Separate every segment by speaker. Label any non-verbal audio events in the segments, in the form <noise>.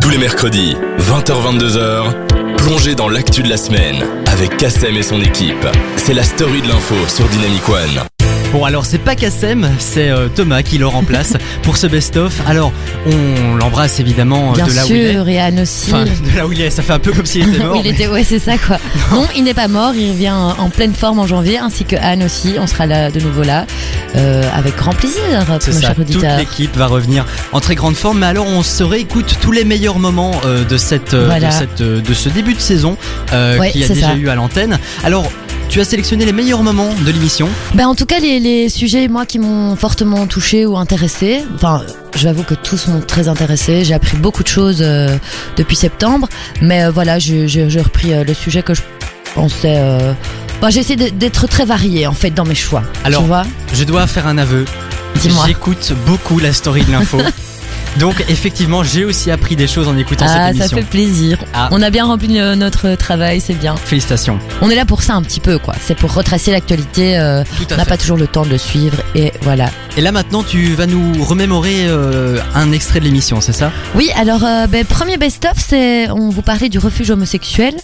Speaker 1: Tous les mercredis, 20h-22h, plongez dans l'actu de la semaine avec Kassem et son équipe. C'est la story de l'info sur Dynamic One.
Speaker 2: Bon alors c'est pas Kassem, c'est euh, Thomas qui le remplace <laughs> pour ce best-of. Alors on l'embrasse évidemment euh,
Speaker 3: Bien
Speaker 2: de là où il est.
Speaker 3: sûr, et Anne aussi.
Speaker 2: Enfin de là où il est, ça fait un peu comme s'il était <laughs> mort.
Speaker 3: il
Speaker 2: mais-
Speaker 3: était, ouais, c'est ça quoi. <laughs> Non, il n'est pas mort, il revient en en pleine forme en janvier, ainsi que Anne aussi. On sera là de nouveau là, euh, avec grand plaisir,
Speaker 2: C'est
Speaker 3: nos
Speaker 2: ça,
Speaker 3: chers
Speaker 2: toute
Speaker 3: auditeurs.
Speaker 2: l'équipe va revenir en très grande forme. Mais alors, on se réécoute tous les meilleurs moments euh, de cette, euh,
Speaker 3: Voilà.
Speaker 2: de cette, euh, de ce début de saison euh,
Speaker 3: Ouais,
Speaker 2: qu'il y a
Speaker 3: c'est
Speaker 2: déjà
Speaker 3: ça.
Speaker 2: eu à l'antenne. Alors, tu as sélectionné les meilleurs moments de l'émission.
Speaker 3: Ben, en tout cas, les, les sujets, moi, qui m'ont fortement touché ou intéressé, enfin, j'avoue que tous m'ont très intéressé. J'ai appris beaucoup de choses euh, depuis septembre. Mais euh, voilà, j'ai repris euh, le sujet que je pensais. Euh... ben, j'ai essayé de- d'être très varié, en fait, dans mes choix.
Speaker 2: Alors,
Speaker 3: tu vois?
Speaker 2: Je dois faire un aveu. J'écoute beaucoup la story de l'info. <laughs> Donc, effectivement, j'ai aussi appris des choses en écoutant
Speaker 3: Ah,
Speaker 2: cette
Speaker 3: ça
Speaker 2: émission.
Speaker 3: fait plaisir.
Speaker 2: Ah.
Speaker 3: On a bien rempli notre travail, c'est bien.
Speaker 2: Félicitations.
Speaker 3: On est là pour ça un petit peu, quoi. C'est pour retracer l'actualité. euh, on n'a pas toujours le temps de le suivre, et voilà.
Speaker 2: Et là, maintenant, tu vas nous remémorer euh, un extrait de l'émission, c'est ça?
Speaker 3: Oui, alors euh, ben, premier best-of, c'est on vous parlait du refuge homosexuel,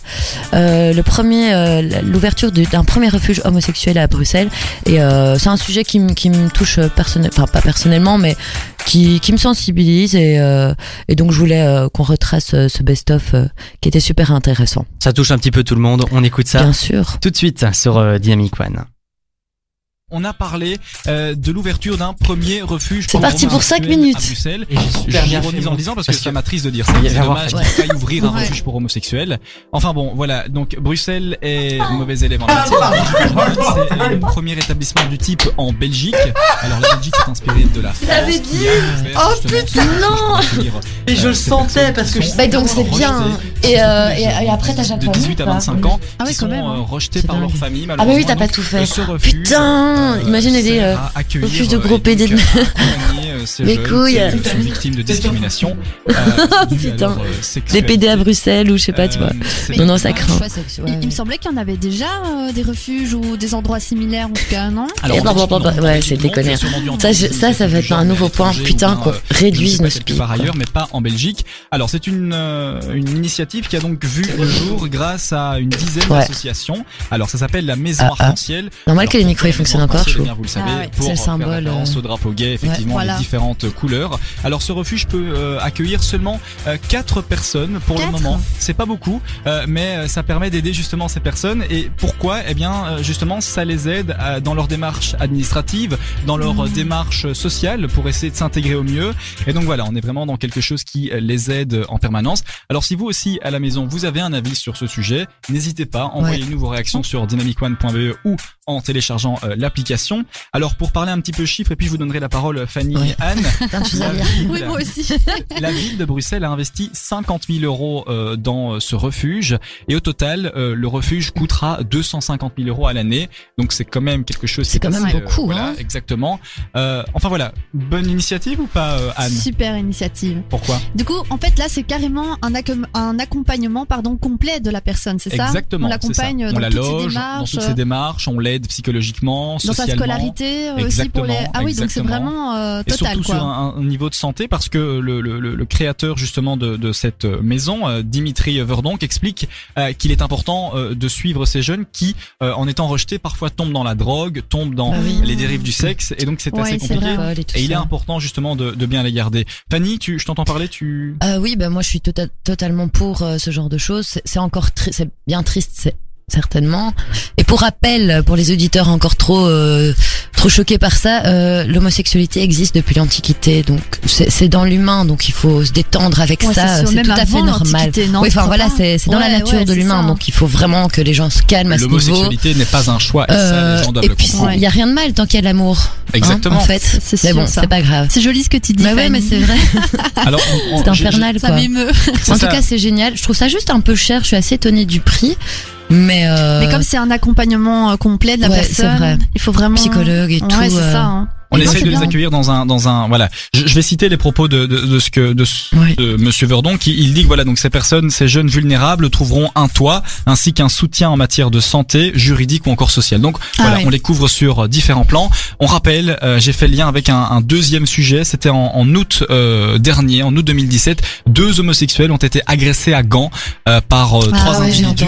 Speaker 3: le premier, l'ouverture du- d'un premier refuge homosexuel à Bruxelles, et c'est un sujet qui, me- qui me touche personnellement, enfin pas personnellement, mais qui, qui me sensibilise, et, euh, et donc je voulais euh, qu'on retrace euh, ce best-of qui était super intéressant.
Speaker 2: Ça touche un petit peu tout le monde. On écoute ça
Speaker 3: Bien sûr.
Speaker 2: tout de suite sur Dynamic One.
Speaker 4: On a parlé euh, de l'ouverture d'un premier refuge.
Speaker 3: C'est parti pour cinq
Speaker 4: homosexuels
Speaker 3: minutes.
Speaker 4: À Bruxelles.
Speaker 2: Et bien
Speaker 4: J'ironise
Speaker 2: fait,
Speaker 4: en disant parce que
Speaker 2: Parce
Speaker 4: ça
Speaker 2: que-
Speaker 4: m'attriste de dire ça.
Speaker 2: Il y avait
Speaker 4: C'est dommage qu'il faille ouvrir un
Speaker 5: Ouais.
Speaker 4: refuge pour homosexuels. Enfin bon, voilà. Donc Bruxelles est mauvais élève en matière. C'est le premier établissement du type en Belgique. Alors la Belgique s'est inspirée de la France.
Speaker 3: l'avais
Speaker 4: qui
Speaker 3: dit. Oh, putain, non.
Speaker 2: Et je
Speaker 4: euh,
Speaker 2: le sentais parce que je-
Speaker 3: Bah, donc, c'est bien. Et, euh, et-
Speaker 4: les
Speaker 3: et après, t'as Jacques
Speaker 4: de 18 à
Speaker 3: Vabre,
Speaker 4: 25
Speaker 3: quoi.
Speaker 4: ans
Speaker 5: Ah oui,
Speaker 4: qui
Speaker 5: quand
Speaker 4: sont
Speaker 5: même,
Speaker 4: euh,
Speaker 5: hein.
Speaker 4: rejetés par leur famille.
Speaker 3: Ah, mais oui, t'as
Speaker 4: malheureusement.
Speaker 3: pas tout fait. Putain, euh,
Speaker 4: à accueillir,
Speaker 3: refuge de
Speaker 4: euh,
Speaker 3: gros PD de- <laughs>
Speaker 4: euh,
Speaker 3: Les
Speaker 4: jeunes
Speaker 3: couilles.
Speaker 4: qui, euh, sont victimes de discrimination. <laughs> euh, à
Speaker 3: Putain.
Speaker 4: leur, euh,
Speaker 3: Les
Speaker 4: sexualité.
Speaker 3: PD à Bruxelles ou je sais pas, tu vois.
Speaker 4: Euh,
Speaker 3: Non, non, ça craint.
Speaker 5: Il, me semblait qu'il y en avait déjà euh, des refuges ou des endroits similaires en tout cas, non?
Speaker 3: Ouais, c'est
Speaker 4: dû
Speaker 3: Ça,
Speaker 4: des
Speaker 3: ça, ça va être un nouveau point. Putain,
Speaker 4: euh, ne
Speaker 3: Réduise nos quoi.
Speaker 4: ailleurs, mais pas en Belgique. Alors c'est une euh, une initiative qui a donc vu le jour grâce à une dizaine
Speaker 3: Ouais.
Speaker 4: d'associations. Alors ça s'appelle la Maison
Speaker 3: Ah, ah.
Speaker 4: Arc-en-ciel.
Speaker 3: Normal
Speaker 4: Alors,
Speaker 3: que les micros ils fonctionnent encore, je
Speaker 4: bien, vous le savez,
Speaker 5: Ah ouais,
Speaker 4: pour
Speaker 3: le symbole, euh.
Speaker 4: au drapeau gay, effectivement,
Speaker 5: voilà.
Speaker 4: les différentes couleurs. Alors ce refuge peut euh, accueillir seulement euh, quatre personnes pour le moment. C'est pas beaucoup, euh, mais ça permet d'aider justement ces personnes. Et pourquoi? Eh bien, justement, ça les aide dans leur démarche administrative, dans leur euh, démarche sociale, pour essayer de s'intégrer au mieux. Et donc voilà, on est vraiment dans quelque chose qui les aide en permanence. Alors si vous aussi à la maison vous avez un avis sur ce sujet, n'hésitez pas, envoyez-nous vos réactions sur dynamicone.be ou en téléchargeant euh, l'application. Alors pour parler un petit peu chiffres et puis je vous donnerai la parole Fanny
Speaker 3: Ouais.
Speaker 4: et Anne. <laughs> La ville-
Speaker 5: Oui, moi aussi. <laughs>
Speaker 4: la ville de Bruxelles a investi 50 000 euros euh, dans euh, ce refuge et au total, euh, le refuge coûtera 250 000 euros à l'année. Donc c'est quand même quelque chose.
Speaker 3: C'est
Speaker 4: qui est
Speaker 3: quand même
Speaker 4: assez, euh,
Speaker 3: beaucoup,
Speaker 4: voilà,
Speaker 3: hein.
Speaker 4: exactement. Euh, enfin voilà, bonne initiative ou pas, euh, Anne?
Speaker 5: Super initiative.
Speaker 4: Pourquoi?
Speaker 5: Du coup, en fait, là, c'est carrément un, un accompagnement pardon complet de la personne, c'est ça
Speaker 4: Exactement.
Speaker 5: On l'accompagne dans
Speaker 4: la
Speaker 5: toutes ses
Speaker 4: loge, dans
Speaker 5: démarches,
Speaker 4: toutes ses démarches, on l'aide psychologiquement,
Speaker 5: dans sa
Speaker 4: socialement.
Speaker 5: scolarité euh, aussi pour les.
Speaker 4: Exactement,
Speaker 5: Ah oui, donc c'est vraiment euh,
Speaker 4: et
Speaker 5: total
Speaker 4: surtout
Speaker 5: quoi.
Speaker 4: sur un, un niveau de santé parce que le, le, le, le créateur justement de, de cette maison, euh, Dimitri Verdonk, explique euh, qu'il est important euh, de suivre ces jeunes qui, euh, en étant rejetés, parfois tombent dans la drogue, tombent dans
Speaker 3: Bah oui.
Speaker 4: les dérives du sexe, et donc c'est
Speaker 5: Ouais,
Speaker 4: assez compliqué.
Speaker 5: vrai.
Speaker 3: Et
Speaker 4: Et il est important justement de, de bien les garder. Fanny, tu, je t'entends parler, tu.
Speaker 3: Euh, oui, ben moi je suis tota- totalement pour euh, ce genre de choses. C'est- encore c'est bien triste, certainement. Et pour rappel, pour les auditeurs encore trop euh, trop choqués par ça, euh, l'homosexualité existe depuis l'Antiquité, donc c'est c'est dans l'humain, donc il faut se détendre avec
Speaker 5: Ouais,
Speaker 3: ça. C'est tout à fait normal. Oui, enfin voilà, c'est c'est dans la nature
Speaker 5: ouais,
Speaker 3: de l'humain,
Speaker 5: ça.
Speaker 3: donc il faut vraiment que les gens se calment à ce niveau.
Speaker 4: L'homosexualité n'est pas un choix, et ça
Speaker 3: Euh,
Speaker 4: les gens doivent
Speaker 3: et
Speaker 4: le
Speaker 3: puis il y a rien de mal tant qu'il y a de l'amour. hein,
Speaker 4: Exactement.
Speaker 3: en fait,
Speaker 5: C'est
Speaker 3: bon,
Speaker 5: ça.
Speaker 3: c'est pas grave.
Speaker 5: C'est joli ce que tu dis.
Speaker 3: Bah ouais, mais c'est vrai. <laughs>
Speaker 4: Alors,
Speaker 3: C'est infernal
Speaker 5: Ça
Speaker 3: quoi. En tout
Speaker 4: ça.
Speaker 3: cas, c'est génial. Je trouve ça juste un peu cher. Je suis assez étonnée du prix. Mais, euh,
Speaker 5: Mais comme c'est un accompagnement euh, complet de la
Speaker 3: ouais,
Speaker 5: personne, il faut vraiment
Speaker 3: psychologue et tout.
Speaker 5: Ouais, c'est
Speaker 3: euh,
Speaker 5: ça. hein.
Speaker 4: On essaie de les accueillir dans un dans un voilà. Je, je vais citer les propos de de, de ce que de, ce-
Speaker 3: Oui.
Speaker 4: de Monsieur Verdon qui il dit que voilà donc ces personnes, ces jeunes vulnérables trouveront un toit ainsi qu'un soutien en matière de santé, juridique ou encore sociale. Donc
Speaker 5: Ah
Speaker 4: voilà,
Speaker 5: oui.
Speaker 4: on les couvre sur euh, différents plans. On rappelle, euh, j'ai fait le lien avec un, un deuxième sujet. C'était en, en août euh, dernier, en août 2017, deux homosexuels ont été agressés à Gand euh, par euh,
Speaker 5: Ah
Speaker 4: trois
Speaker 5: ouais,
Speaker 4: individus.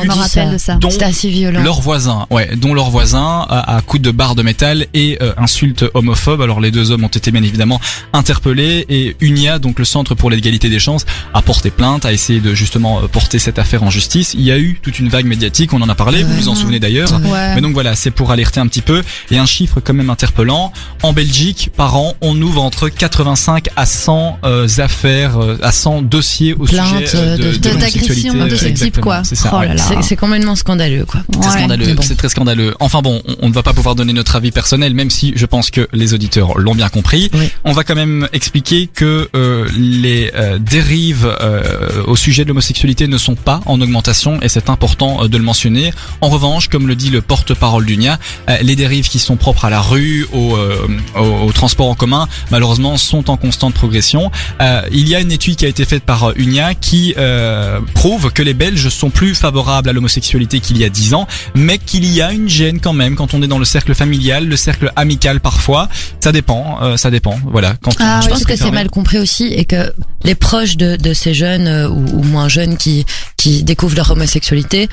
Speaker 4: dont
Speaker 3: C'était assez violent.
Speaker 4: leur voisin, ouais, dont leur voisin à, à coups de barre de métal et euh, insultes homophobes. Alors les deux hommes ont été bien évidemment interpellés et UNIA, donc le Centre pour l'égalité des chances, a porté plainte, a essayé de justement euh, porter cette affaire en justice. Il y a eu toute une vague médiatique, on en a parlé, vous vous en souvenez d'ailleurs.
Speaker 5: Ouais.
Speaker 4: Mais donc voilà, c'est pour alerter un petit peu. Et un chiffre quand même interpellant. En Belgique, par an, on ouvre entre 85 à 100 euh, affaires, euh, à 100 dossiers au
Speaker 3: Plaintes,
Speaker 4: sujet de,
Speaker 3: de-
Speaker 4: de
Speaker 5: de- de ce type, quoi.
Speaker 4: C'est ça.
Speaker 5: Oh
Speaker 4: ouais.
Speaker 5: là là.
Speaker 3: C'est c'est complètement scandaleux, quoi.
Speaker 4: C'est
Speaker 5: Ouais.
Speaker 4: scandaleux,
Speaker 3: bon.
Speaker 4: c'est très scandaleux. Enfin bon, on, on ne va pas pouvoir donner notre avis personnel, même si je pense que les auditeurs l'ont bien compris.
Speaker 3: Oui.
Speaker 4: On va quand même expliquer que euh, les euh, dérives euh, au sujet de l'homosexualité ne sont pas en augmentation et c'est important euh, de le mentionner. En revanche, comme le dit le porte-parole d'UNIA, euh, les dérives qui sont propres à la rue, au, euh, au, au transport en commun, malheureusement, sont en constante progression. Euh, il y a une étude qui a été faite par UNIA qui euh, prouve que les Belges sont plus favorables à l'homosexualité qu'il y a 10 ans, mais qu'il y a une gêne quand même quand on est dans le cercle familial, le cercle amical parfois. Ça dépend, euh, ça dépend. Voilà. Quand
Speaker 5: Ah,
Speaker 3: Je pense que c'est mal compris aussi et que les proches de, de ces jeunes euh, ou, ou moins jeunes qui, qui découvrent leur homosexualité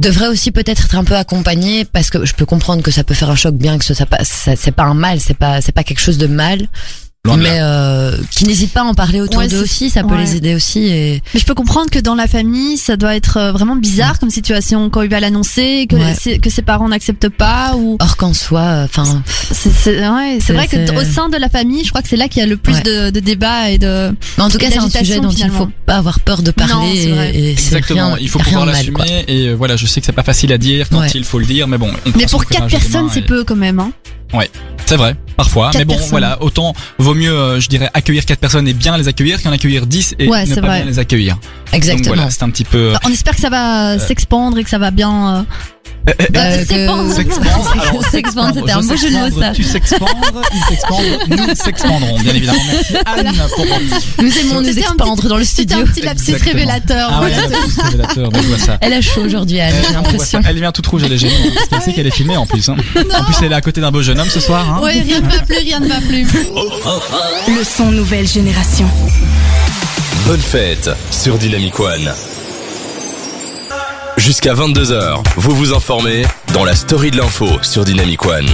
Speaker 3: devraient aussi peut-être être un peu accompagnés parce que je peux comprendre que ça peut faire un choc bien que ce pas ça- c'est pas un mal c'est pas c'est pas quelque chose de mal. Mais euh, qui n'hésitent pas à en parler autour
Speaker 5: Ouais,
Speaker 3: d'eux aussi ça peut
Speaker 5: ouais.
Speaker 3: les aider aussi et
Speaker 5: Mais je peux comprendre que dans la famille, ça doit être euh, vraiment bizarre comme situation quand il va l'annoncer, que,
Speaker 3: Ouais.
Speaker 5: c'est- que ses parents n'acceptent pas ou.
Speaker 3: or qu'en soit enfin
Speaker 5: C'est c'est- ouais, c'est
Speaker 3: C'est-
Speaker 5: vrai que au sein de la famille, je crois que c'est là qu'il y a le plus
Speaker 3: Ouais.
Speaker 5: de, de débats et de.
Speaker 3: mais en tout cas c'est un sujet dont il
Speaker 5: finalement.
Speaker 3: faut pas avoir peur de parler
Speaker 5: Non,
Speaker 3: et, et
Speaker 4: Exactement,
Speaker 3: rien-
Speaker 4: il faut
Speaker 3: rien
Speaker 4: pouvoir l'assumer et euh, voilà, je sais que c'est pas facile à dire quand
Speaker 3: Ouais.
Speaker 4: il faut le dire, mais bon. On
Speaker 5: Mais pour quatre personnes, c'est peu quand même. Hein.
Speaker 4: C'est vrai, parfois. Mais bon,
Speaker 5: personnes.
Speaker 4: voilà, autant vaut mieux, euh, je dirais, accueillir quatre personnes et bien les accueillir qu'en accueillir 10 et
Speaker 5: Ouais,
Speaker 4: ne pas
Speaker 5: vrai.
Speaker 4: bien les accueillir. Donc
Speaker 3: exactement
Speaker 4: voilà, c'est un petit peu.
Speaker 5: Bah, on espère que ça va s'expandre et que ça va bien. euh,
Speaker 3: Euh,
Speaker 5: euh.
Speaker 4: S'expandre.
Speaker 5: C'était un beau jeu de mots, ça.
Speaker 4: Tu s'expandres, il s'expandre, nous s'expandrons, bien évidemment. Merci Anne pour
Speaker 3: nous aimons nous
Speaker 5: C'était
Speaker 3: expandre dans le
Speaker 5: C'était
Speaker 3: studio
Speaker 5: un petit lapsus révélateur.
Speaker 4: Ah ouais,
Speaker 5: voilà.
Speaker 4: c'est révélateur, donc je vois ça.
Speaker 3: elle a chaud aujourd'hui Anne
Speaker 4: Elle,
Speaker 3: j'ai l'impression.
Speaker 4: Elle vient toute rouge, elle est gênée. hein, Parce qu'elle sait qu'elle est filmée en plus. Hein. En plus, elle est à côté d'un beau jeune homme ce soir. Hein.
Speaker 5: Ouais, rien ne m'a plu, rien ne m'a plu.
Speaker 6: Le son nouvelle génération.
Speaker 1: Bonne fête sur Dynamic One. Jusqu'à 22h, vous vous informez dans la story de l'info sur Dynamic One.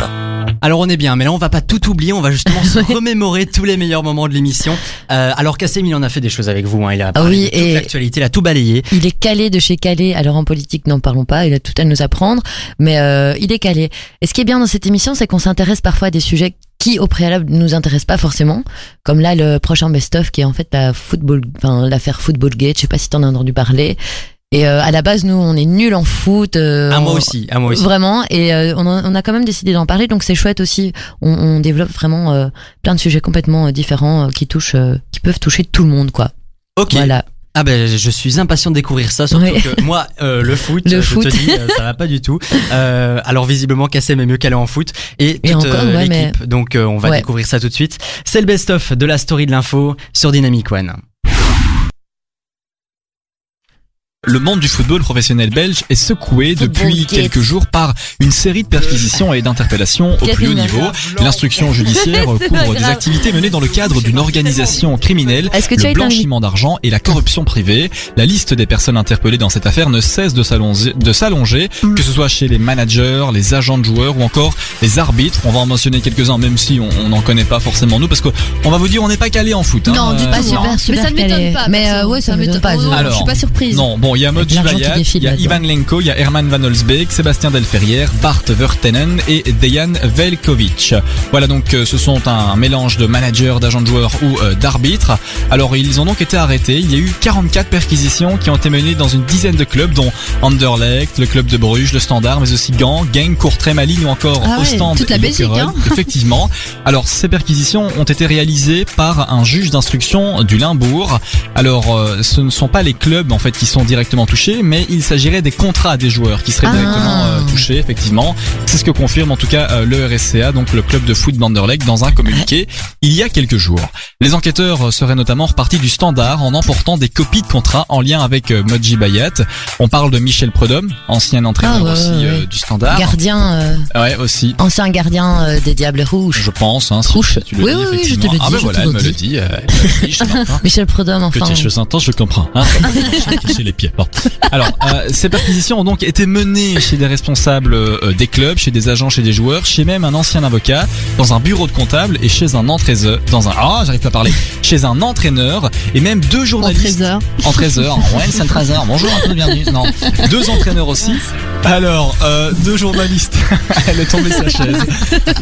Speaker 2: Alors on est bien, mais là on va pas tout oublier, on va justement se <laughs> remémorer tous les meilleurs moments de l'émission. Euh, alors Kassem, il en a fait des choses avec vous, hein. il a parlé
Speaker 3: oui,
Speaker 2: de toute
Speaker 3: et-
Speaker 2: l'actualité, il a tout balayé.
Speaker 3: Il est calé de chez calé. Alors en politique, n'en parlons pas. Il a tout à nous apprendre, mais euh, il est calé. Et ce qui est bien dans cette émission, c'est qu'on s'intéresse parfois à des sujets qui, au préalable, ne nous intéressent pas forcément. Comme là, le prochain best-of, qui est en fait la football, enfin l'affaire Football Gate. Je sais pas si t'en as entendu parler. Et euh, à la base, nous, on est nuls en foot. euh,
Speaker 2: à moi
Speaker 3: on-
Speaker 2: aussi, à moi aussi.
Speaker 3: Vraiment, et euh, on, a, on a quand même décidé d'en parler, donc c'est chouette aussi. On, on développe vraiment euh, plein de sujets complètement euh, différents euh, qui touchent, euh, qui peuvent toucher tout le monde, quoi.
Speaker 2: Ok.
Speaker 3: Voilà.
Speaker 2: Ah ben je suis impatient de découvrir ça, surtout
Speaker 3: Oui.
Speaker 2: que moi euh, le foot, <laughs>
Speaker 3: Le
Speaker 2: je
Speaker 3: foot.
Speaker 2: te dis, euh, ça va pas du tout. Euh, alors visiblement Kassem est mieux calé en foot et toute
Speaker 3: encore, ouais, mais-
Speaker 2: l'équipe. Donc euh, on va
Speaker 3: Ouais.
Speaker 2: découvrir ça tout de suite. C'est le best-of de la story de l'info sur Dynamic One.
Speaker 4: Le monde du football professionnel belge est secoué depuis quelques jours par une série de perquisitions et d'interpellations au plus haut niveau. L'instruction judiciaire <laughs> couvre
Speaker 3: pas
Speaker 4: des activités menées dans le cadre d'une organisation criminelle,
Speaker 3: Est-ce que tu as
Speaker 4: le blanchiment d'argent et la corruption privée. La liste des personnes interpellées dans cette affaire ne cesse de s'allonger, que ce soit chez les managers, les agents de joueurs ou encore les arbitres. On va en mentionner quelques-uns, même si on n'en connaît pas forcément nous, parce qu'on va vous dire on n'est pas calé en foot. hein.
Speaker 5: Non, du
Speaker 4: Euh.
Speaker 3: Pas
Speaker 5: non.
Speaker 3: super,
Speaker 5: Mais
Speaker 3: super
Speaker 5: ça ne m'étonne pas.
Speaker 3: Mais, euh, ouais, ça m'étonne
Speaker 5: m'étonne
Speaker 3: pas,
Speaker 5: Oh, non,
Speaker 3: je-
Speaker 5: suis
Speaker 4: Alors,
Speaker 5: pas surprise.
Speaker 4: Non, bon, il y a il y. Ivan Lenko, il y a Herman Van Olsbeek, Sébastien Delferrière, Bart Vertenen et Dejan Velkovic. Voilà donc euh, ce sont un mélange de managers, d'agents de joueurs ou euh, d'arbitres. Alors ils ont donc été arrêtés. Il y a eu 44 perquisitions qui ont été menées dans une dizaine de clubs dont Anderlecht, le club de Bruges, le Standard, mais aussi Gand, Genk, Courtrai, Malines ou encore
Speaker 5: Ah ouais,
Speaker 4: Ostende
Speaker 5: toute la Belgique, hein. <laughs>
Speaker 4: Effectivement. Alors ces perquisitions ont été réalisées par un juge d'instruction du Limbourg. Alors euh, ce ne sont pas les clubs en fait qui sont directement directement touchés, mais il s'agirait des contrats des joueurs qui seraient
Speaker 3: Ah.
Speaker 4: directement euh, touchés, effectivement. C'est ce que confirme en tout cas euh, le RSCA, donc le club de foot d'Anderlecht, dans un communiqué il y a quelques jours. Les enquêteurs euh, seraient notamment repartis du standard en emportant des copies de contrats en lien avec euh, Modji Bayat. On parle de Michel Prudhomme, ancien entraîneur
Speaker 3: Ah ouais,
Speaker 4: aussi
Speaker 3: ouais,
Speaker 4: euh, du standard.
Speaker 3: Gardien, euh,
Speaker 4: Ouais, aussi.
Speaker 3: ancien gardien des Diables Rouges.
Speaker 4: Je pense, hein, si tu le
Speaker 3: Oui,
Speaker 4: dis,
Speaker 3: oui, oui, je te
Speaker 4: Ah ben
Speaker 3: je
Speaker 4: voilà, elle
Speaker 3: le
Speaker 4: me le
Speaker 3: dis.
Speaker 4: dit. euh, elle me le dit, je. <laughs>
Speaker 3: Michel Prudhomme, enfin.
Speaker 4: Petit chose intense, je comprends. Hein, <laughs> les pieds. Bon. Alors, euh, ces perquisitions ont donc été menées chez des responsables euh, des clubs, chez des agents, chez des joueurs, chez même un ancien avocat, dans un bureau de comptable et chez un entraîneur, dans un ah, j'arrive pas à parler, chez un entraîneur et même deux
Speaker 5: En
Speaker 4: journalistes.
Speaker 5: trésor.
Speaker 4: En trésor. Ouais, c'est un trésor. Bonjour, un peu bienvenue. Non. Deux entraîneurs aussi. <laughs> Alors, euh, deux journalistes. <laughs> Elle est tombée sa chaise.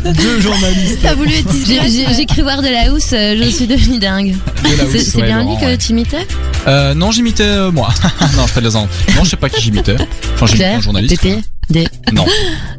Speaker 4: Deux journalistes.
Speaker 5: T'as voulu être
Speaker 3: J'ai- cru voir de la housse, euh, je suis devenue dingue.
Speaker 4: De la
Speaker 3: C'est
Speaker 4: housse,
Speaker 3: c'est
Speaker 4: ouais,
Speaker 3: bien lui que
Speaker 4: ouais.
Speaker 3: tu imitais
Speaker 4: Euh, non, j'imitais euh, moi. <laughs> non, je ans. Non, je sais pas qui j'imitais. Enfin, j'imitais un journaliste.
Speaker 3: Pépé, des.
Speaker 4: Non.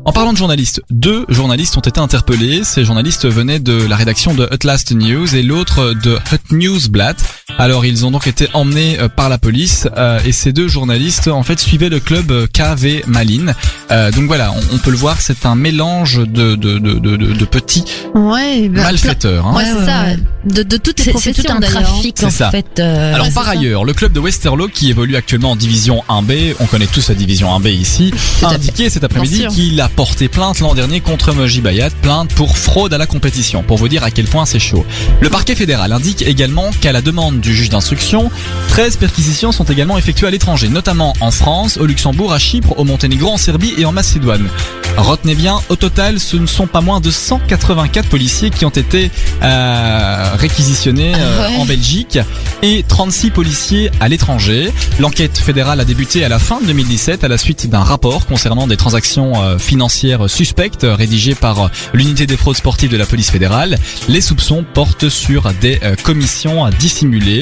Speaker 4: En parlant de journalistes, deux journalistes ont été interpellés. Ces journalistes venaient de la rédaction de Hot Last News et l'autre de Hot Newsblatt. Alors ils ont donc été emmenés euh, par la police euh, et ces deux journalistes en fait suivaient le club euh, KV Malines. Euh, donc voilà, on, on peut le voir, c'est un mélange de, de, de, de, de- de petits
Speaker 5: Ouais, bah,
Speaker 4: malfaiteurs. hein.
Speaker 5: Ouais, c'est ça. De, de toutes les
Speaker 3: C'est c'est tout
Speaker 5: professions
Speaker 3: un trafic en
Speaker 4: ça.
Speaker 3: fait. euh,
Speaker 4: Alors
Speaker 5: Ouais,
Speaker 4: par
Speaker 5: ça.
Speaker 4: ailleurs, le club de Westerlo qui évolue actuellement en division 1B, on connaît tous la division 1B ici, a indiqué cet après-midi qu'il a porté plainte l'an dernier contre Moji Bayat, plainte pour fraude à la compétition, pour vous dire à quel point c'est chaud. Le parquet fédéral indique également qu'à la demande du juge d'instruction, 13 perquisitions sont également effectuées à l'étranger, notamment en France, au Luxembourg, à Chypre, au Monténégro, en Serbie et en Macédoine. Retenez bien, au total, ce ne sont pas moins de 184 policiers qui ont été euh, réquisitionnés euh,
Speaker 3: Ah ouais.
Speaker 4: en Belgique et 36 policiers à l'étranger. L'enquête fédérale a débuté à la fin de 2017 à la suite d'un rapport concernant des transactions euh, financières suspectes euh, rédigé par euh, l'unité des fraudes sportives de la police fédérale. Les soupçons portent sur des euh, commissions dissimulées.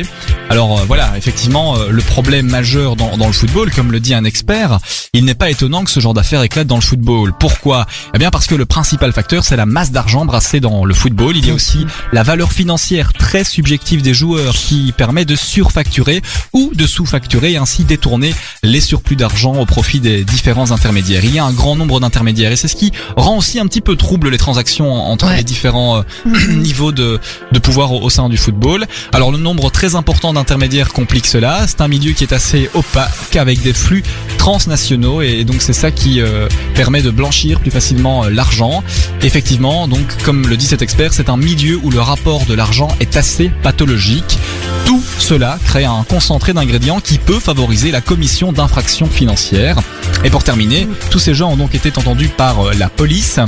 Speaker 4: Alors euh, voilà, effectivement, euh, le problème majeur dans, dans le football, comme le dit un expert, il n'est pas étonnant que ce genre d'affaires éclate dans le football. Pourquoi? Eh bien parce que le principal facteur, c'est la masse d'argent brassée dans le football. Il y a aussi la valeur financière très subjective des joueurs qui permet de surfacturer ou de sous-facturer et ainsi détourner les surplus d'argent au profit des différents intermédiaires. Il y a un grand nombre d'intermédiaires et c'est ce qui rend aussi un petit peu trouble les transactions entre
Speaker 3: Ouais.
Speaker 4: les différents euh, <clears throat> niveaux de, de pouvoir au, au sein du football. Alors le nombre très important d'intermédiaires complique cela. C'est un milieu qui est assez opaque avec des flux transnationaux et donc c'est ça qui euh, permet de blanchir plus facilement euh, l'argent. Effectivement, donc comme le dit cet expert, c'est un milieu où le rapport de l'argent est assez pathologique. Tout cela crée un concentré d'ingrédients qui peut favoriser la commission d'infractions financières. Et pour terminer, tous ces gens ont donc été entendus par euh, la police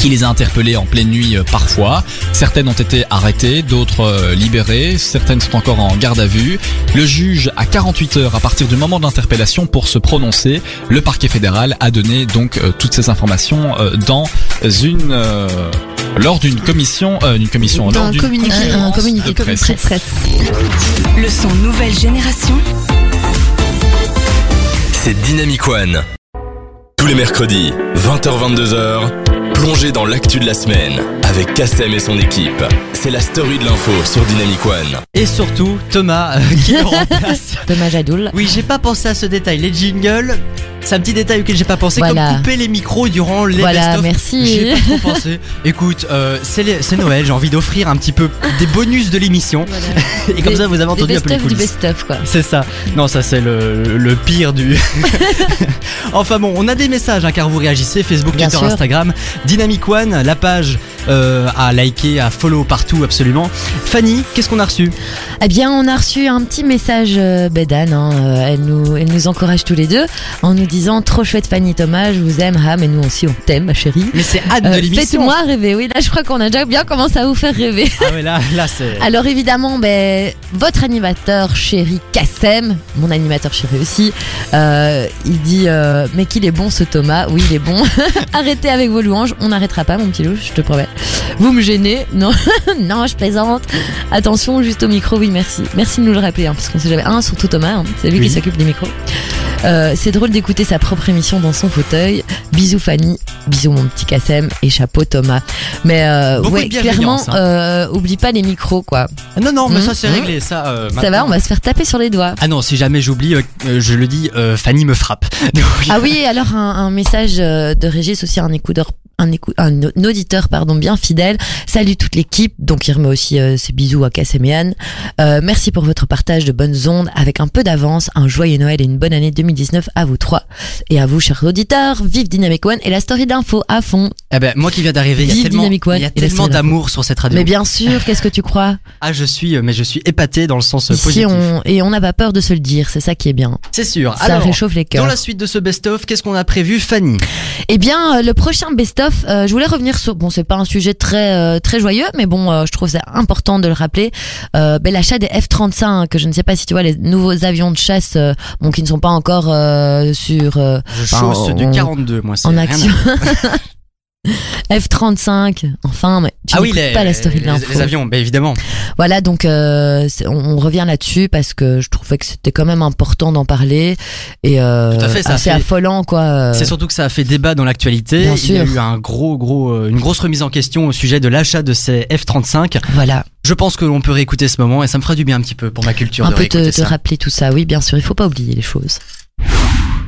Speaker 4: qui les a interpellés en pleine nuit euh, parfois. Certaines ont été arrêtées, d'autres euh, libérées, certaines sont encore en garde à vue. Le juge a 48 heures à partir du moment de l'interpellation pour se prononcer. Le parquet fédéral a donné donc euh, toutes ces informations euh, dans une euh, lors d'une commission euh, une commission
Speaker 5: Dans
Speaker 4: lors
Speaker 5: un
Speaker 4: d'une
Speaker 5: communiqué.
Speaker 4: conférence
Speaker 3: Un communiqué
Speaker 4: de
Speaker 3: comme
Speaker 4: presse.
Speaker 3: presse.
Speaker 5: Presse.
Speaker 6: Le son nouvelle génération.
Speaker 1: C'est Dynamic One. Tous les mercredis, 20h-22h, plongez dans l'actu de la semaine avec Kassem et son équipe. C'est la story de l'info sur Dynamic One.
Speaker 2: Et surtout, Thomas euh, qui <laughs> le remplace.
Speaker 3: Dommage Adoul.
Speaker 2: Oui, j'ai pas pensé à ce détail. Les jingles, c'est un petit détail auquel j'ai pas pensé.
Speaker 3: Voilà.
Speaker 2: Comme couper les micros durant les
Speaker 3: Voilà,
Speaker 2: best-of.
Speaker 3: merci.
Speaker 2: J'ai pas trop <laughs> pensé. Écoute, euh, c'est les- c'est Noël, j'ai envie d'offrir un petit peu des bonus de l'émission. <laughs> Et comme
Speaker 3: Des-
Speaker 2: ça, vous avez entendu
Speaker 3: des
Speaker 2: un peu les
Speaker 3: best-of du
Speaker 2: coulisses.
Speaker 3: best-of quoi.
Speaker 2: C'est ça. Non, ça c'est le, le pire du. enfin bon, on a des messages hein, car vous réagissez Facebook,
Speaker 3: Bien
Speaker 2: Twitter,
Speaker 3: sûr.
Speaker 2: Instagram, Dynamic One, la page euh, à liker, à follow partout absolument. Fanny, qu'est-ce qu'on a reçu?
Speaker 3: Eh bien, on a reçu un petit message euh, Bédane. hein, euh, elle nous, elle nous encourage tous les deux en nous disant trop chouette Fanny Thomas, je vous aime, Ham et nous aussi on t'aime ma chérie.
Speaker 2: Mais c'est Anne
Speaker 3: Euh,
Speaker 2: de l'émission.
Speaker 3: Faites-moi rêver. Oui, là je crois qu'on a déjà bien commencé à vous faire rêver.
Speaker 2: Ah ouais, là, là c'est. <laughs>
Speaker 3: Alors évidemment, ben, votre animateur chéri Kassem, mon animateur chéri aussi, euh, il dit euh, mais qu'il est bon ce Thomas, oui il est bon. <laughs> Arrêtez avec vos louanges, on n'arrêtera pas mon petit loup, je te promets. Vous me gênez, non, <laughs> non je plaisante. Attention juste au micro, oui merci, merci de nous le rappeler hein, parce qu'on sait jamais. Un surtout Thomas, hein, c'est lui
Speaker 2: Oui.
Speaker 3: qui s'occupe des micros. Euh, c'est drôle d'écouter sa propre émission dans son fauteuil. Bisous Fanny, bisous mon petit Kassem et chapeau Thomas. Mais euh, ouais, clairement,
Speaker 2: hein.
Speaker 3: euh, oublie pas les micros quoi.
Speaker 2: Ah Non, non, mais
Speaker 3: Mmh.
Speaker 2: ça c'est
Speaker 3: Mmh.
Speaker 2: réglé. Ça,
Speaker 3: Ça va, on va se faire taper sur les doigts.
Speaker 2: Ah non, si jamais j'oublie, je le dis, Fanny me frappe. <laughs> Donc,
Speaker 3: Ah oui, alors un, un message de Régis aussi, un écouteur. Un, écou- auditeur pardon bien fidèle. Salut toute l'équipe. Donc il remet aussi euh, ses bisous à et Anne. Euh, merci pour votre partage de bonnes ondes avec un peu d'avance. Un joyeux Noël et une bonne année 2019 à vous trois et à vous chers auditeurs. Vive Dynamic One et la story d'info à fond.
Speaker 2: eh ben, moi qui viens d'arriver, il y a tellement, tellement d'amour sur cette radio.
Speaker 3: Mais bien sûr, qu'est-ce que tu crois?
Speaker 2: Ah, je suis, euh, mais je suis épaté dans le sens euh,
Speaker 3: Ici
Speaker 2: positif.
Speaker 3: on et on n'a pas peur de se le dire. C'est ça qui est bien.
Speaker 2: C'est sûr.
Speaker 3: Ça
Speaker 2: Alors,
Speaker 3: réchauffe les
Speaker 2: dans
Speaker 3: cœurs.
Speaker 2: la suite de ce best-of, qu'est-ce qu'on a prévu, Fanny?
Speaker 3: Eh bien, euh, le prochain best-of, euh, je voulais revenir sur. Bon, c'est pas un sujet très euh, très joyeux, mais bon, euh, je trouve ça important de le rappeler. Euh, ben, l'achat des F-35, que je ne sais pas si tu vois les nouveaux avions de chasse, euh, bon, qui ne sont pas encore euh, sur euh,
Speaker 2: Je
Speaker 3: Enfin,
Speaker 2: chausse du
Speaker 3: on-
Speaker 2: 42, moi. c'est
Speaker 3: en
Speaker 2: rien
Speaker 3: action. <laughs> <laughs> F-35, enfin, mais tu
Speaker 2: Ah oui, les,
Speaker 3: pas la story de
Speaker 2: les,
Speaker 3: l'info.
Speaker 2: les avions, bah, évidemment.
Speaker 3: Voilà, donc euh, on, on revient là-dessus parce que je trouvais que c'était quand même important d'en parler et euh,
Speaker 2: Tout à fait, ça
Speaker 3: assez
Speaker 2: fait-
Speaker 3: affolant quoi.
Speaker 2: C'est surtout que ça a fait débat dans l'actualité. Il y a eu un gros, gros, euh, une grosse remise en question au sujet de l'achat de ces F-35.
Speaker 3: Voilà,
Speaker 2: Je pense que l'on peut réécouter ce moment et ça me fera du bien un petit peu pour ma culture
Speaker 3: un
Speaker 2: de
Speaker 3: peu te, te rappeler tout ça. Oui, bien sûr, il faut pas oublier les choses.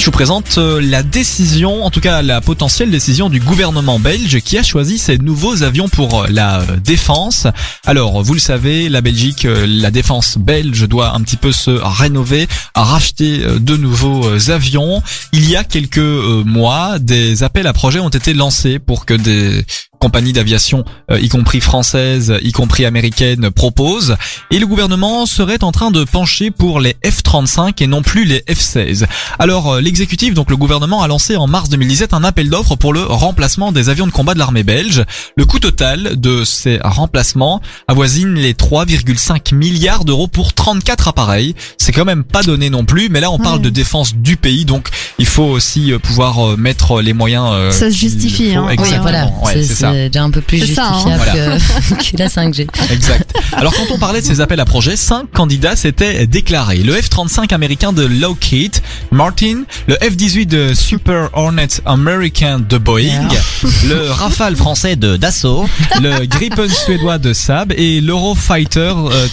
Speaker 4: Je vous présente euh, la décision, en tout cas la potentielle décision du gouvernement belge qui a choisi ces nouveaux avions pour euh, la euh, défense. Alors, vous le savez, la Belgique, la défense belge doit un petit peu se rénover, racheter de nouveaux avions. Il y a quelques mois, des appels à projets ont été lancés pour que des compagnies d'aviation, euh, y compris françaises, y compris américaines, proposent. Et le gouvernement serait en train de pencher pour les F-35 et non plus les F-16. Alors, euh, l'exécutif, donc le gouvernement, a lancé en mars 2017 un appel d'offres pour le remplacement des avions de combat de l'armée belge. Le coût total de ces remplacements avoisine les 3,5 milliards d'euros pour 34 appareils. C'est quand même pas donné non plus, mais là on parle de défense du pays, donc il faut aussi euh, pouvoir mettre les moyens. euh,
Speaker 5: Ça se justifie, hein.
Speaker 3: Oui,
Speaker 4: Exactement.
Speaker 3: voilà,
Speaker 4: Ouais,
Speaker 3: c'est
Speaker 4: c'est ça.
Speaker 3: c'est déjà un peu plus
Speaker 5: ça, hein.
Speaker 3: justifiable que, <laughs> que la 5G.
Speaker 4: Exact. Alors quand on parlait de ces appels à projets, cinq candidats s'étaient déclarés. Le F-35 américain de Lockheed Martin, le F-18 de Super Hornet américain de Boeing, <laughs> le Rafale français de Dassault, le Gripen suédois de Saab et l'Eurofighter euh,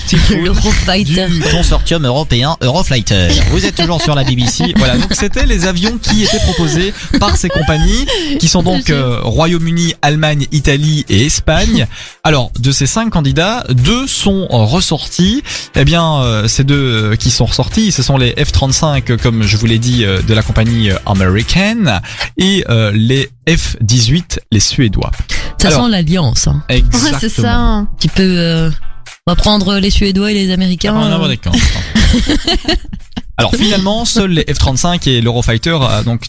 Speaker 3: L'Eurofighter.
Speaker 4: du consortium européen Euroflighter. Vous êtes toujours sur la BBC. Voilà, donc c'était les avions qui étaient proposés par ces compagnies, qui sont donc euh, Royaume-Uni, Allemagne, Italie et Espagne. <laughs> Alors, de ces cinq candidats, deux sont euh, ressortis. Eh bien, euh, ces deux euh, qui sont ressortis, ce sont les F-35, euh, comme je vous l'ai dit, euh, de la compagnie américaine, et euh, les F-18, les Suédois.
Speaker 3: Ça
Speaker 4: Alors-
Speaker 3: sent l'alliance. Hein. <laughs>
Speaker 5: Ouais,
Speaker 4: Exactement.
Speaker 5: c'est ça. hein.
Speaker 3: Tu peux euh, on va prendre les Suédois et les Américains.
Speaker 4: Ah,
Speaker 3: euh,
Speaker 4: d'accord. <laughs> Alors finalement, seuls les F-35 et l'Eurofighter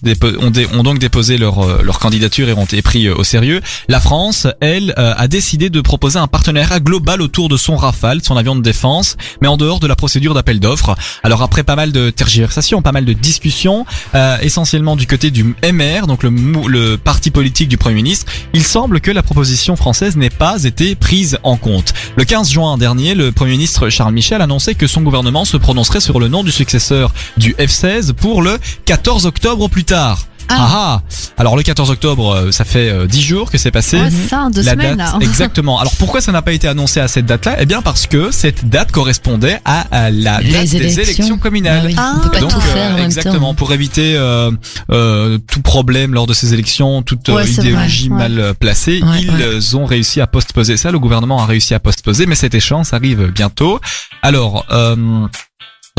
Speaker 4: dépo- ont, donc déposé leur, euh, leur candidature et ont été pris euh, au sérieux. La France, elle, euh, a décidé de proposer un partenariat global autour de son Rafale, son avion de défense, mais en dehors de la procédure d'appel d'offres. Alors après pas mal de tergiversations, pas mal de discussions, euh, essentiellement du côté du MR, donc le, le parti politique du Premier ministre, il semble que la proposition française n'ait pas été prise en compte. Le 15 juin dernier, le Premier ministre Charles Michel annonçait que son gouvernement se prononcerait sur le nom du successeur du F-16 pour le 14 octobre au plus tard.
Speaker 5: Ah.
Speaker 4: Ah ah Alors le 14 octobre, euh, ça fait euh, 10 jours que c'est passé.
Speaker 5: Ouais, c'est ça, deux
Speaker 4: la
Speaker 5: semaines
Speaker 4: date,
Speaker 5: là.
Speaker 4: exactement. Alors pourquoi ça n'a pas été annoncé à cette date-là? Eh bien parce que cette date correspondait à, à la
Speaker 3: Les
Speaker 4: date des
Speaker 3: élections.
Speaker 4: élections communales.
Speaker 3: Ah oui,
Speaker 5: Ah.
Speaker 3: on peut pas
Speaker 4: Donc,
Speaker 3: tout
Speaker 4: euh,
Speaker 3: faire même
Speaker 4: exactement,
Speaker 3: temps.
Speaker 4: pour éviter euh, euh, tout problème lors de ces élections, toute euh,
Speaker 5: Ouais,
Speaker 4: idéologie
Speaker 5: vrai,
Speaker 4: mal euh, placée,
Speaker 3: Ouais,
Speaker 4: ils
Speaker 3: ouais.
Speaker 4: euh, ont réussi à postposer ça. Le gouvernement a réussi à postposer, mais cette échéance arrive bientôt. Alors.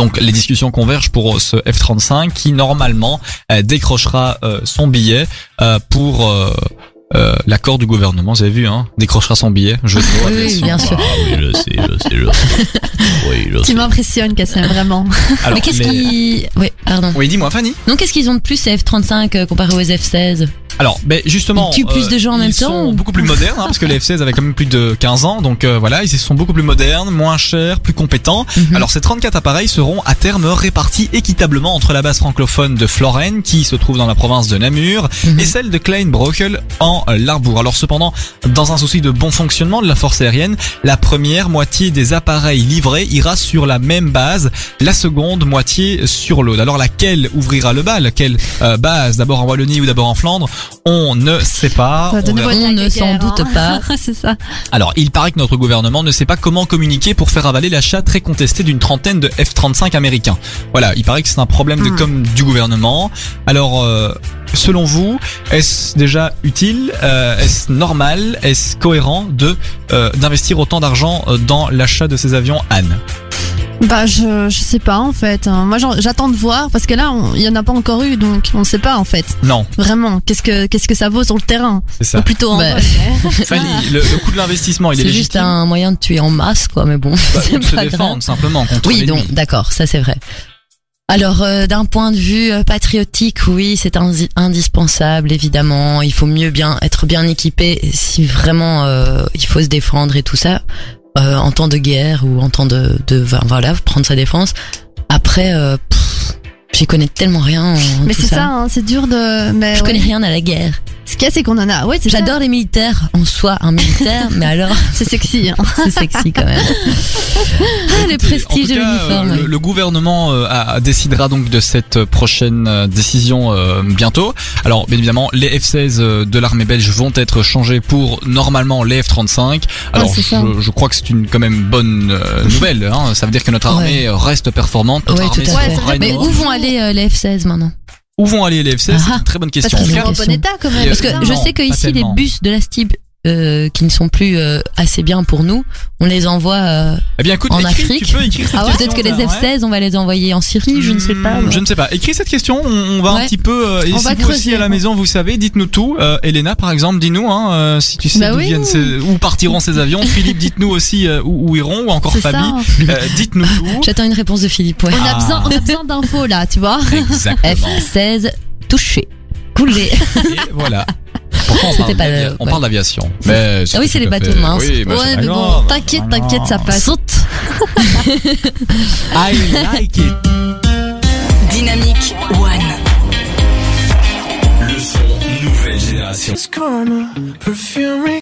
Speaker 4: Euh, donc les discussions convergent pour ce F-35 qui normalement euh, décrochera euh, son billet euh, pour euh, euh, l'accord du gouvernement. Vous avez vu, hein Décrochera son billet. Je
Speaker 3: Oui, oui, bien sûr.
Speaker 4: Ah oui, je sais, je sais, je sais. <laughs> Oui, je
Speaker 5: Tu m'impressionnes, Kassem, vraiment.
Speaker 4: Alors,
Speaker 3: Mais qu'est-ce
Speaker 4: les-
Speaker 3: qui Oui, pardon.
Speaker 4: Oui, dis-moi, Fanny.
Speaker 3: Non, qu'est-ce qu'ils ont de plus ces F35 euh, comparé aux F16
Speaker 4: Alors, ben justement,
Speaker 3: Ils tuent plus de gens en même
Speaker 4: ils
Speaker 3: temps,
Speaker 4: sont
Speaker 3: ou-
Speaker 4: beaucoup plus modernes, hein, parce que les F-16 avaient quand même plus de 15 ans, donc euh, voilà, ils sont beaucoup plus modernes, moins chers, plus compétents.
Speaker 3: Mhm.
Speaker 4: Alors, ces 34 appareils seront à terme répartis équitablement entre la base francophone de Floren, qui se trouve dans la province de Namur,
Speaker 3: Mhm.
Speaker 4: et celle de Kleinbrokel en dans euh, l'Arbour. Alors cependant, dans un souci de bon fonctionnement de la force aérienne, la première moitié des appareils livrés ira sur la même base, la seconde moitié sur l'autre. Alors laquelle ouvrira le bal? Quelle euh, base? D'abord en Wallonie ou d'abord en Flandre? On ne sait pas.
Speaker 5: Ça
Speaker 4: On verra.
Speaker 3: On ne s'en doute pas. <laughs>
Speaker 5: c'est ça.
Speaker 4: Alors, il paraît que notre gouvernement ne sait pas comment communiquer pour faire avaler l'achat très contesté d'une trentaine de F-35 américains. Voilà, il paraît que c'est un problème de
Speaker 5: Hmm.
Speaker 4: com du gouvernement. Alors, euh, selon vous, est-ce déjà utile euh, Est-ce normal Est-ce cohérent de euh, d'investir autant d'argent euh, dans l'achat de ces avions Anne?
Speaker 5: Bah je je sais pas en fait. hein. Moi j'attends de voir parce que là il y en a pas encore eu donc on sait pas en fait.
Speaker 4: Non,
Speaker 5: Vraiment qu'est-ce que qu'est-ce que ça vaut sur le terrain?
Speaker 4: C'est ça.
Speaker 5: Ou plutôt en
Speaker 3: Bah,
Speaker 5: mais- <laughs>
Speaker 4: Fanny, le, le coût de l'investissement, il est,
Speaker 3: C'est juste un moyen de tuer en masse, quoi, mais bon, <laughs>
Speaker 4: Bah,
Speaker 3: c'est
Speaker 4: de se
Speaker 3: pas grave.
Speaker 4: défendre simplement contre
Speaker 3: Oui, donc d'accord, ça c'est vrai. Alors, euh, d'un point de vue euh, patriotique, oui, c'est indi- indispensable, évidemment. Il faut mieux bien être bien équipé si vraiment euh, il faut se défendre et tout ça en temps de guerre ou en temps de, de voilà, prendre sa défense. Après, j'y connais tellement rien. En
Speaker 5: Mais c'est ça, hein, c'est dur de. Mais
Speaker 3: Je
Speaker 5: ouais.
Speaker 3: connais rien à la guerre.
Speaker 5: Ce qu'il y a, c'est qu'on en a. Ouais.
Speaker 3: J'adore les militaires en soi, un militaire, <laughs> mais alors
Speaker 5: C'est sexy. Hein. <laughs>
Speaker 3: c'est sexy quand même. Ah, le prestige de l'uniforme.
Speaker 4: euh, Le, le gouvernement euh, a- décidera donc de cette euh, prochaine euh, décision euh, bientôt. Alors, bien évidemment, les F-16 euh, de l'armée belge vont être changés pour normalement les F-35. Alors,
Speaker 5: c'est ça.
Speaker 4: je, je crois que c'est une quand même bonne euh, nouvelle. Hein. Ça veut dire que notre armée reste performante. Notre
Speaker 3: Ouais, tout
Speaker 4: armée.
Speaker 3: Mais où vont aller euh, les F-16 maintenant
Speaker 4: Où vont aller les F-16 C'est
Speaker 3: Ah.
Speaker 4: une très bonne
Speaker 5: Parce
Speaker 4: question.
Speaker 5: qu'ils
Speaker 3: Bonne
Speaker 5: sont en bon état quand même.
Speaker 3: Parce que je sais que ici les bus de la STIB euh, qui ne sont plus euh, assez bien pour nous, on les envoie euh,
Speaker 4: Eh bien, écoute,
Speaker 3: en
Speaker 4: écris,
Speaker 3: Afrique.
Speaker 4: tu peux écrire cette
Speaker 3: Ah ouais, peut-être que les
Speaker 4: ça, ouais.
Speaker 3: F-16 on va les envoyer en Syrie, je ne sais pas.
Speaker 4: Hmm,
Speaker 3: moi.
Speaker 4: Je ne sais pas. Écris cette question. On, on va un petit peu. euh, et
Speaker 5: On
Speaker 4: si
Speaker 5: va
Speaker 4: vous aussi
Speaker 5: creuser.
Speaker 4: à la maison, vous savez, dites-nous tout. Euh, Elena, par exemple, dis-nous hein, euh, si tu sais
Speaker 5: Bah
Speaker 4: d'où
Speaker 5: oui.
Speaker 4: viennent ces, où partiront ces avions. <laughs> Philippe, dites-nous aussi euh, où, où iront, ou encore Fabi. Euh, dites-nous tout. <laughs>
Speaker 3: J'attends une réponse de Philippe. Ouais.
Speaker 5: On a
Speaker 4: Ah.
Speaker 5: besoin, on a besoin d'infos là, tu vois. <laughs>
Speaker 4: Exactement.
Speaker 3: F-16 touché, coulé.
Speaker 4: Et voilà. On parle
Speaker 3: pas
Speaker 4: d'avia-
Speaker 3: le-
Speaker 4: On
Speaker 3: ouais.
Speaker 4: parle d'aviation. Mais
Speaker 3: Ah oui, c'est les bateaux
Speaker 4: fait-
Speaker 3: minces.
Speaker 4: Oui, mais
Speaker 5: ouais, mais bon, t'inquiète, t'inquiète, ça passe.
Speaker 3: Saute.
Speaker 4: I like it.
Speaker 6: Dynamique One.
Speaker 1: Le son nouvelle génération.